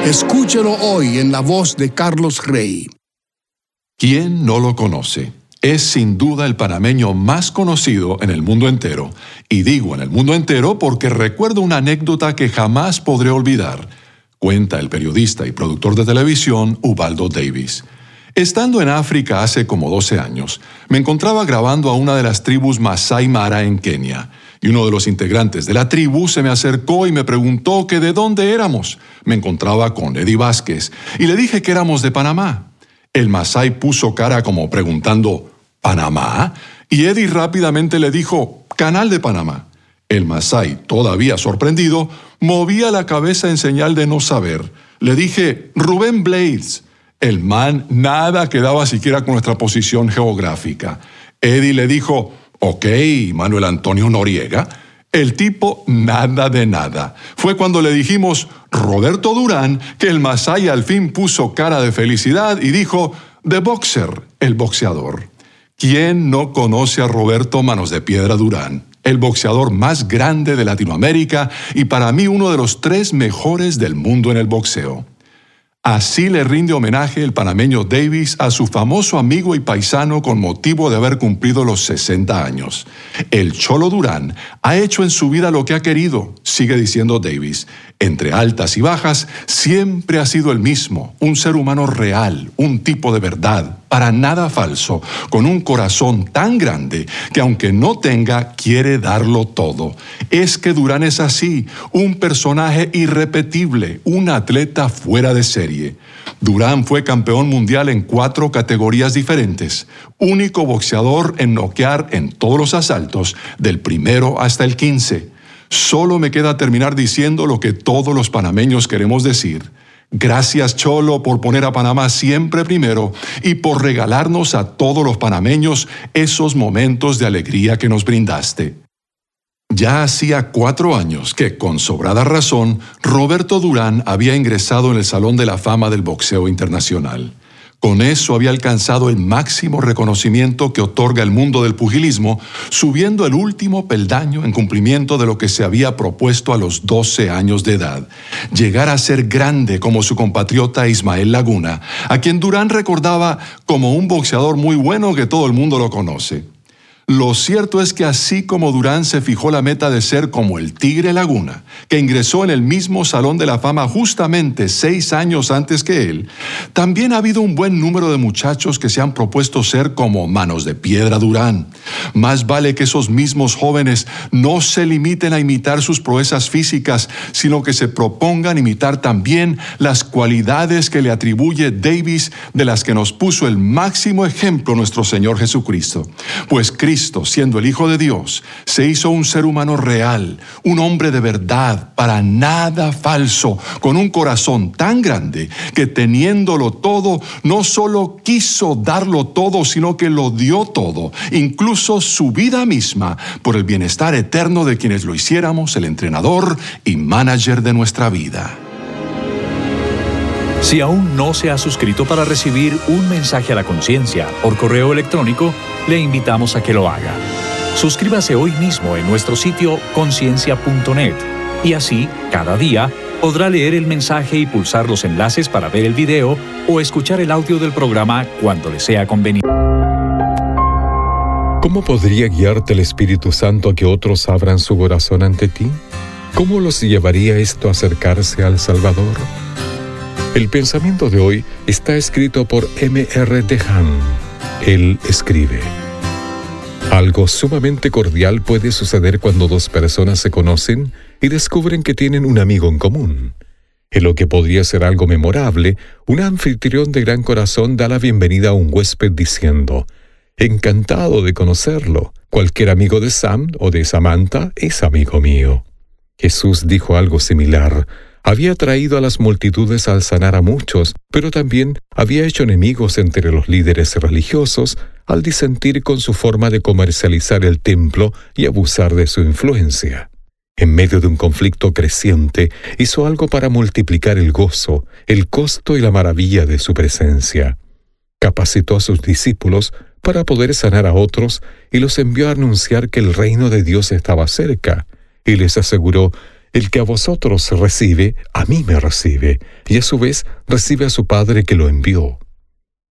Escúchelo hoy en la voz de Carlos Rey. ¿Quién no lo conoce? Es sin duda el panameño más conocido en el mundo entero. Y digo en el mundo entero porque recuerdo una anécdota que jamás podré olvidar. Cuenta el periodista y productor de televisión Ubaldo Davis. Estando en África hace como 12 años, me encontraba grabando a una de las tribus Masai Mara en Kenia. Y uno de los integrantes de la tribu se me acercó y me preguntó que de dónde éramos. Me encontraba con Eddie Vázquez y le dije que éramos de Panamá. El Masai puso cara como preguntando, ¿Panamá? Y Eddie rápidamente le dijo, Canal de Panamá. El Masai, todavía sorprendido, movía la cabeza en señal de no saber. Le dije, Rubén Blades. El man nada quedaba siquiera con nuestra posición geográfica. Eddie le dijo, ok, Manuel Antonio Noriega. El tipo nada de nada. Fue cuando le dijimos, Roberto Durán, que el Masai al fin puso cara de felicidad y dijo, The Boxer, el boxeador. ¿Quién no conoce a Roberto Manos de Piedra Durán? El boxeador más grande de Latinoamérica y para mí uno de los tres mejores del mundo en el boxeo. Así le rinde homenaje el panameño Davis a su famoso amigo y paisano con motivo de haber cumplido los 60 años. El Cholo Durán ha hecho en su vida lo que ha querido, sigue diciendo Davis. Entre altas y bajas, siempre ha sido el mismo, un ser humano real, un tipo de verdad, para nada falso, con un corazón tan grande que aunque no tenga, quiere darlo todo. Es que Durán es así, un personaje irrepetible, un atleta fuera de serie. Durán fue campeón mundial en cuatro categorías diferentes, único boxeador en noquear en todos los asaltos, del primero hasta el quince. Solo me queda terminar diciendo lo que todos los panameños queremos decir. Gracias Cholo por poner a Panamá siempre primero y por regalarnos a todos los panameños esos momentos de alegría que nos brindaste. Ya hacía cuatro años que, con sobrada razón, Roberto Durán había ingresado en el Salón de la Fama del Boxeo Internacional. Con eso había alcanzado el máximo reconocimiento que otorga el mundo del pugilismo, subiendo el último peldaño en cumplimiento de lo que se había propuesto a los 12 años de edad, llegar a ser grande como su compatriota Ismael Laguna, a quien Durán recordaba como un boxeador muy bueno que todo el mundo lo conoce. Lo cierto es que así como Durán se fijó la meta de ser como el Tigre Laguna, que ingresó en el mismo Salón de la Fama justamente seis años antes que él, también ha habido un buen número de muchachos que se han propuesto ser como Manos de Piedra Durán. Más vale que esos mismos jóvenes no se limiten a imitar sus proezas físicas, sino que se propongan imitar también las cualidades que le atribuye Davis, de las que nos puso el máximo ejemplo nuestro Señor Jesucristo. Pues Siendo el Hijo de Dios, se hizo un ser humano real, un hombre de verdad, para nada falso, con un corazón tan grande que teniéndolo todo, no solo quiso darlo todo, sino que lo dio todo, incluso su vida misma, por el bienestar eterno de quienes lo hiciéramos el entrenador y manager de nuestra vida. Si aún no se ha suscrito para recibir un mensaje a la conciencia por correo electrónico, le invitamos a que lo haga. Suscríbase hoy mismo en nuestro sitio conciencia.net y así, cada día, podrá leer el mensaje y pulsar los enlaces para ver el video o escuchar el audio del programa cuando le sea conveniente. ¿Cómo podría guiarte el Espíritu Santo a que otros abran su corazón ante ti? ¿Cómo los llevaría esto a acercarse al Salvador? El pensamiento de hoy está escrito por M. R. Dehan. Él escribe. Algo sumamente cordial puede suceder cuando dos personas se conocen y descubren que tienen un amigo en común. En lo que podría ser algo memorable, un anfitrión de gran corazón da la bienvenida a un huésped diciendo, Encantado de conocerlo. Cualquier amigo de Sam o de Samantha es amigo mío. Jesús dijo algo similar había traído a las multitudes al sanar a muchos, pero también había hecho enemigos entre los líderes religiosos al disentir con su forma de comercializar el templo y abusar de su influencia. En medio de un conflicto creciente, hizo algo para multiplicar el gozo, el costo y la maravilla de su presencia. Capacitó a sus discípulos para poder sanar a otros y los envió a anunciar que el reino de Dios estaba cerca, y les aseguró el que a vosotros recibe, a mí me recibe, y a su vez recibe a su Padre que lo envió.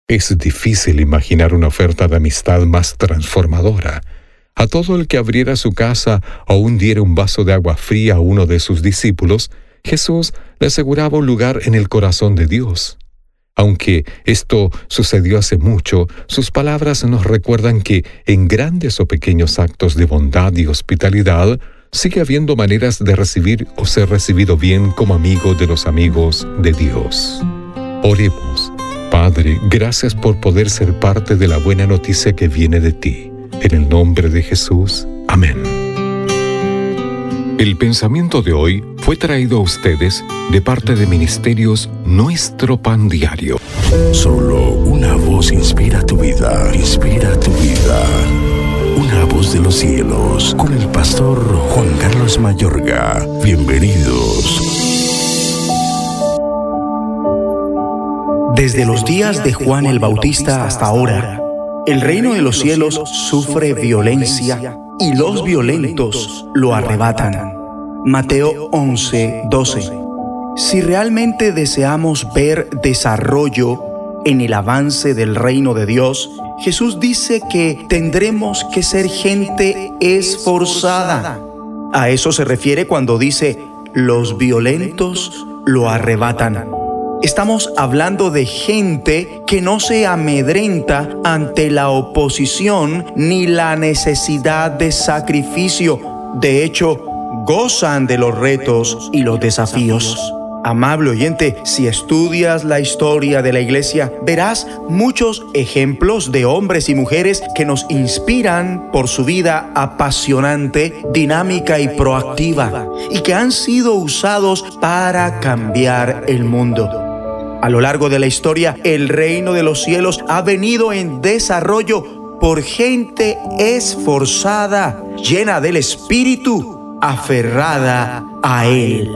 Es difícil imaginar una oferta de amistad más transformadora. A todo el que abriera su casa o hundiera un vaso de agua fría a uno de sus discípulos, Jesús le aseguraba un lugar en el corazón de Dios. Aunque esto sucedió hace mucho, sus palabras nos recuerdan que en grandes o pequeños actos de bondad y hospitalidad, sigue habiendo maneras de recibir o ser recibido bien como amigo de los amigos de Dios. Oremos. Padre, gracias por poder ser parte de la buena noticia que viene de ti. En el nombre de Jesús. Amén. El pensamiento de hoy fue traído a ustedes de parte de Ministerios Nuestro Pan Diario. Solo una voz inspira tu vida, inspira tu vida. De los cielos, con el pastor Juan Carlos Mayorga. Bienvenidos. Desde los días de Juan el Bautista hasta ahora, el reino de los cielos sufre violencia y los violentos lo arrebatan. Mateo 11, 12. Si realmente deseamos ver desarrollo en el avance del reino de Dios, Jesús dice que tendremos que ser gente esforzada. A eso se refiere cuando dice, los violentos lo arrebatan. Estamos hablando de gente que no se amedrenta ante la oposición ni la necesidad de sacrificio. De hecho, gozan de los retos y los desafíos. Amable oyente, si estudias la historia de la iglesia, verás muchos ejemplos de hombres y mujeres que nos inspiran por su vida apasionante, dinámica y proactiva, y que han sido usados para cambiar el mundo. A lo largo de la historia, el reino de los cielos ha venido en desarrollo por gente esforzada, llena del Espíritu, aferrada a Él.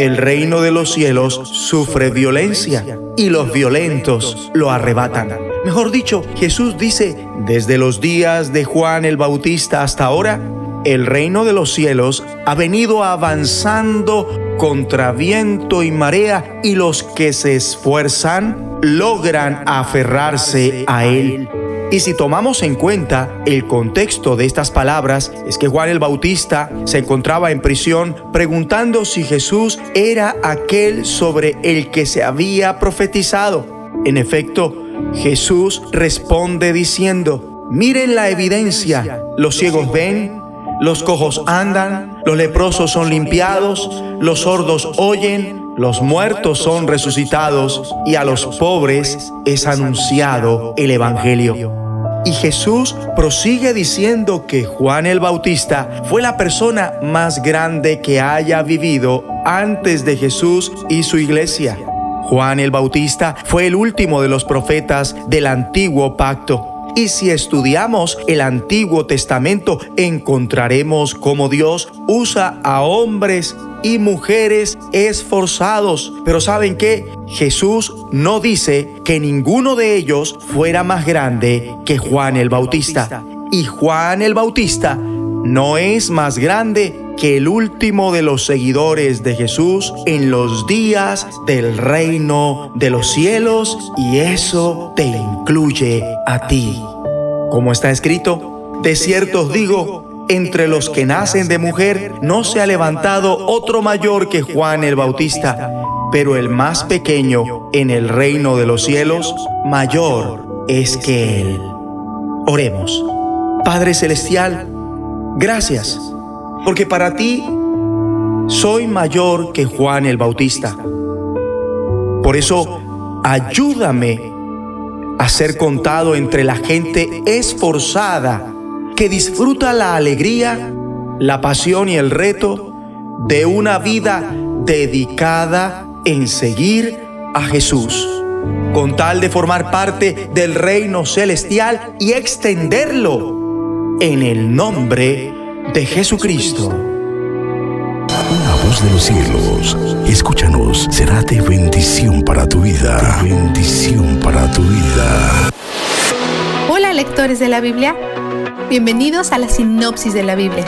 El reino de los cielos sufre violencia y los violentos lo arrebatan. Mejor dicho, Jesús dice, desde los días de Juan el Bautista hasta ahora, el reino de los cielos ha venido avanzando contra viento y marea y los que se esfuerzan logran aferrarse a él. Y si tomamos en cuenta el contexto de estas palabras, es que Juan el Bautista se encontraba en prisión preguntando si Jesús era aquel sobre el que se había profetizado. En efecto, Jesús responde diciendo, miren la evidencia, los ciegos ven, los cojos andan, los leprosos son limpiados, los sordos oyen, los muertos son resucitados y a los pobres es anunciado el Evangelio. Y Jesús prosigue diciendo que Juan el Bautista fue la persona más grande que haya vivido antes de Jesús y su iglesia. Juan el Bautista fue el último de los profetas del antiguo pacto. Y si estudiamos el Antiguo Testamento, encontraremos cómo Dios usa a hombres y mujeres esforzados. Pero ¿saben qué? Jesús no dice que ninguno de ellos fuera más grande que Juan el Bautista. Y Juan el Bautista no es más grande que el último de los seguidores de Jesús en los días del reino de los cielos y eso te incluye a ti. Como está escrito, de cierto os digo, entre los que nacen de mujer no se ha levantado otro mayor que Juan el Bautista, pero el más pequeño en el reino de los cielos, mayor es que él. Oremos. Padre Celestial, gracias, porque para ti soy mayor que Juan el Bautista. Por eso, ayúdame a ser contado entre la gente esforzada que disfruta la alegría, la pasión y el reto de una vida dedicada en seguir a Jesús, con tal de formar parte del reino celestial y extenderlo en el nombre de Jesucristo. Una voz de los cielos, escúchanos, será de bendición para tu vida. De bendición para tu vida. Hola lectores de la Biblia. Bienvenidos a la sinopsis de la Biblia.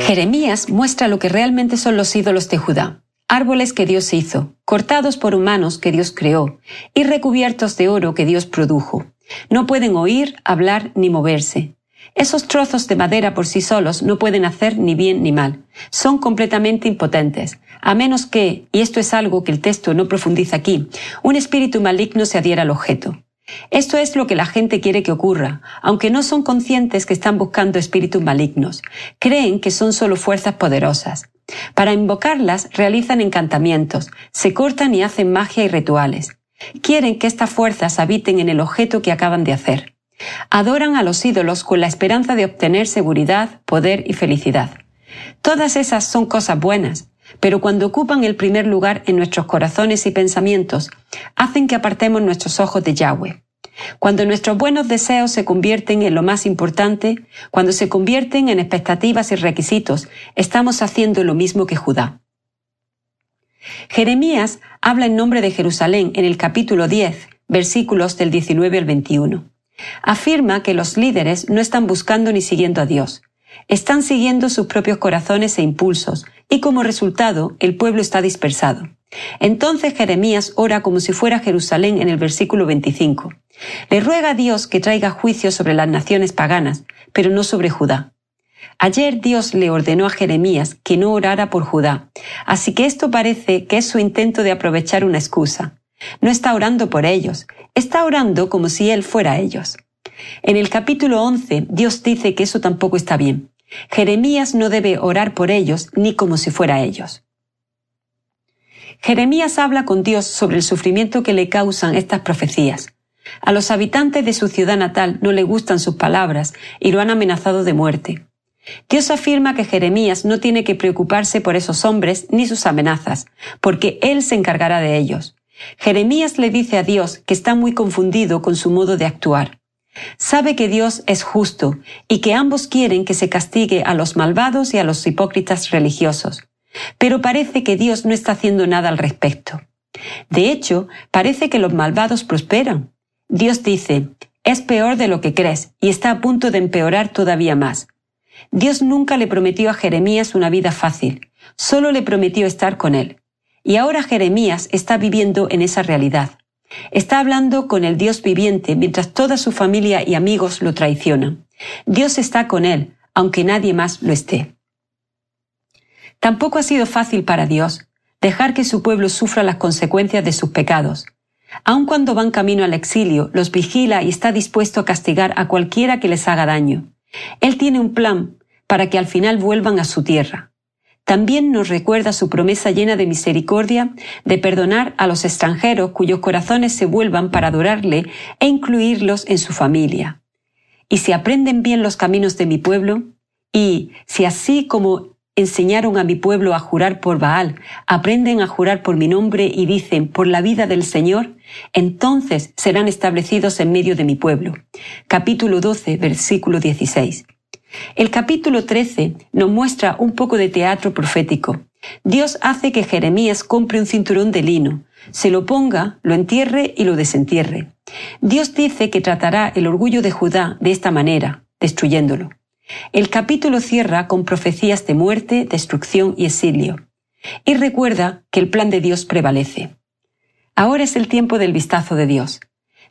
Jeremías muestra lo que realmente son los ídolos de Judá, árboles que Dios hizo, cortados por humanos que Dios creó y recubiertos de oro que Dios produjo. No pueden oír, hablar ni moverse. Esos trozos de madera por sí solos no pueden hacer ni bien ni mal. Son completamente impotentes, a menos que, y esto es algo que el texto no profundiza aquí, un espíritu maligno se adhiera al objeto. Esto es lo que la gente quiere que ocurra, aunque no son conscientes que están buscando espíritus malignos. Creen que son solo fuerzas poderosas. Para invocarlas realizan encantamientos, se cortan y hacen magia y rituales. Quieren que estas fuerzas habiten en el objeto que acaban de hacer. Adoran a los ídolos con la esperanza de obtener seguridad, poder y felicidad. Todas esas son cosas buenas, pero cuando ocupan el primer lugar en nuestros corazones y pensamientos, hacen que apartemos nuestros ojos de Yahweh. Cuando nuestros buenos deseos se convierten en lo más importante, cuando se convierten en expectativas y requisitos, estamos haciendo lo mismo que Judá. Jeremías habla en nombre de Jerusalén en el capítulo 10, versículos del 19 al 21. Afirma que los líderes no están buscando ni siguiendo a Dios, están siguiendo sus propios corazones e impulsos, y como resultado el pueblo está dispersado. Entonces Jeremías ora como si fuera Jerusalén en el versículo 25. Le ruega a Dios que traiga juicio sobre las naciones paganas, pero no sobre Judá. Ayer Dios le ordenó a Jeremías que no orara por Judá, así que esto parece que es su intento de aprovechar una excusa. No está orando por ellos, está orando como si él fuera ellos. En el capítulo 11, Dios dice que eso tampoco está bien. Jeremías no debe orar por ellos ni como si fuera ellos. Jeremías habla con Dios sobre el sufrimiento que le causan estas profecías. A los habitantes de su ciudad natal no le gustan sus palabras y lo han amenazado de muerte. Dios afirma que Jeremías no tiene que preocuparse por esos hombres ni sus amenazas, porque Él se encargará de ellos. Jeremías le dice a Dios que está muy confundido con su modo de actuar. Sabe que Dios es justo y que ambos quieren que se castigue a los malvados y a los hipócritas religiosos. Pero parece que Dios no está haciendo nada al respecto. De hecho, parece que los malvados prosperan. Dios dice, es peor de lo que crees y está a punto de empeorar todavía más. Dios nunca le prometió a Jeremías una vida fácil, solo le prometió estar con él. Y ahora Jeremías está viviendo en esa realidad. Está hablando con el Dios viviente mientras toda su familia y amigos lo traicionan. Dios está con él, aunque nadie más lo esté. Tampoco ha sido fácil para Dios dejar que su pueblo sufra las consecuencias de sus pecados. Aun cuando van camino al exilio, los vigila y está dispuesto a castigar a cualquiera que les haga daño. Él tiene un plan para que al final vuelvan a su tierra. También nos recuerda su promesa llena de misericordia de perdonar a los extranjeros cuyos corazones se vuelvan para adorarle e incluirlos en su familia. Y si aprenden bien los caminos de mi pueblo, y si así como enseñaron a mi pueblo a jurar por Baal, aprenden a jurar por mi nombre y dicen por la vida del Señor, entonces serán establecidos en medio de mi pueblo. Capítulo 12, versículo 16. El capítulo 13 nos muestra un poco de teatro profético. Dios hace que Jeremías compre un cinturón de lino, se lo ponga, lo entierre y lo desentierre. Dios dice que tratará el orgullo de Judá de esta manera, destruyéndolo. El capítulo cierra con profecías de muerte, destrucción y exilio. Y recuerda que el plan de Dios prevalece. Ahora es el tiempo del vistazo de Dios.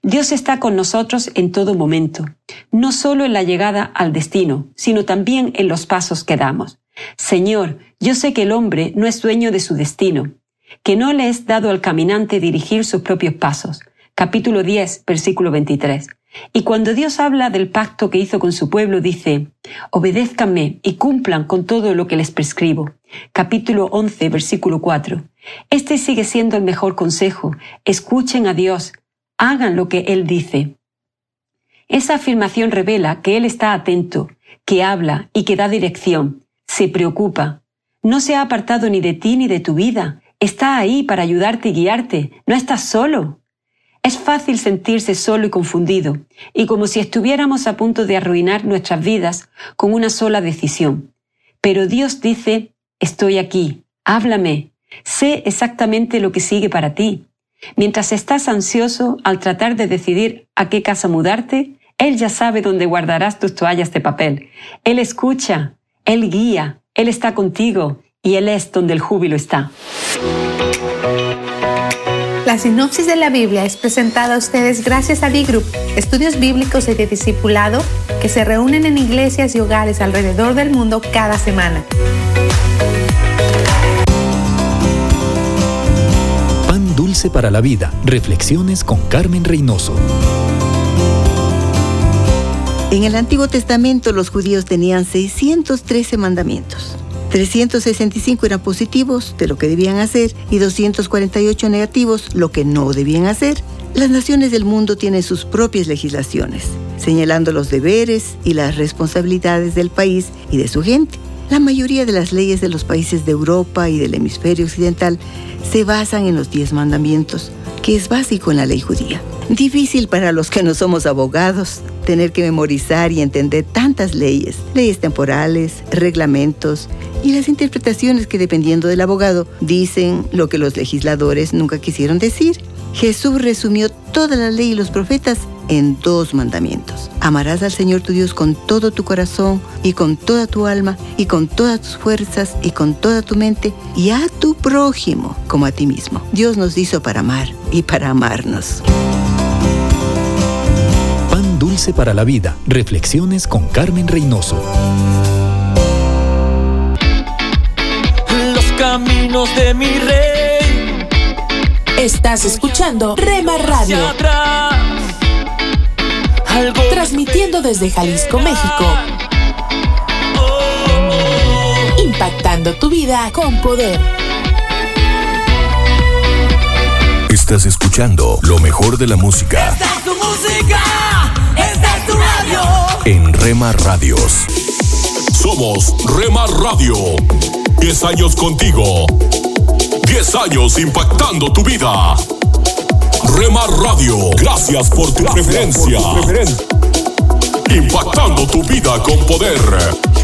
Dios está con nosotros en todo momento, no solo en la llegada al destino, sino también en los pasos que damos. Señor, yo sé que el hombre no es dueño de su destino, que no le es dado al caminante dirigir sus propios pasos. Capítulo 10, versículo 23. Y cuando Dios habla del pacto que hizo con su pueblo, dice, obedézcanme y cumplan con todo lo que les prescribo. Capítulo 11, versículo 4. Este sigue siendo el mejor consejo. Escuchen a Dios, hagan lo que Él dice. Esa afirmación revela que Él está atento, que habla y que da dirección, se preocupa. No se ha apartado ni de ti ni de tu vida. Está ahí para ayudarte y guiarte. No estás solo. Es fácil sentirse solo y confundido, y como si estuviéramos a punto de arruinar nuestras vidas con una sola decisión. Pero Dios dice, estoy aquí, háblame, sé exactamente lo que sigue para ti. Mientras estás ansioso al tratar de decidir a qué casa mudarte, Él ya sabe dónde guardarás tus toallas de papel. Él escucha, Él guía, Él está contigo y Él es donde el júbilo está. La sinopsis de la Biblia es presentada a ustedes gracias a D-Group, estudios bíblicos y de discipulado que se reúnen en iglesias y hogares alrededor del mundo cada semana. Para la vida. Reflexiones con Carmen Reynoso. En el Antiguo Testamento los judíos tenían 613 mandamientos. 365 eran positivos de lo que debían hacer y 248 negativos lo que no debían hacer. Las naciones del mundo tienen sus propias legislaciones, señalando los deberes y las responsabilidades del país y de su gente. La mayoría de las leyes de los países de Europa y del hemisferio occidental se basan en los diez mandamientos, que es básico en la ley judía. Difícil para los que no somos abogados tener que memorizar y entender tantas leyes, leyes temporales, reglamentos y las interpretaciones que dependiendo del abogado dicen lo que los legisladores nunca quisieron decir. Jesús resumió toda la ley y los profetas en dos mandamientos. Amarás al Señor tu Dios con todo tu corazón y con toda tu alma y con todas tus fuerzas y con toda tu mente y a tu prójimo como a ti mismo. Dios nos hizo para amar y para amarnos. Pan dulce para la vida. Reflexiones con Carmen Reynoso. Los caminos de mi rey. Estás escuchando Rema Radio. Transmitiendo desde Jalisco, México. Impactando tu vida con poder. Estás escuchando lo mejor de la música Esta es tu música, esta es tu radio. en Rema Radios. Somos Rema Radio. 10 años contigo. 10 años impactando tu vida. Rema Radio. Gracias por tu preferencia. impactando tu vida con poder.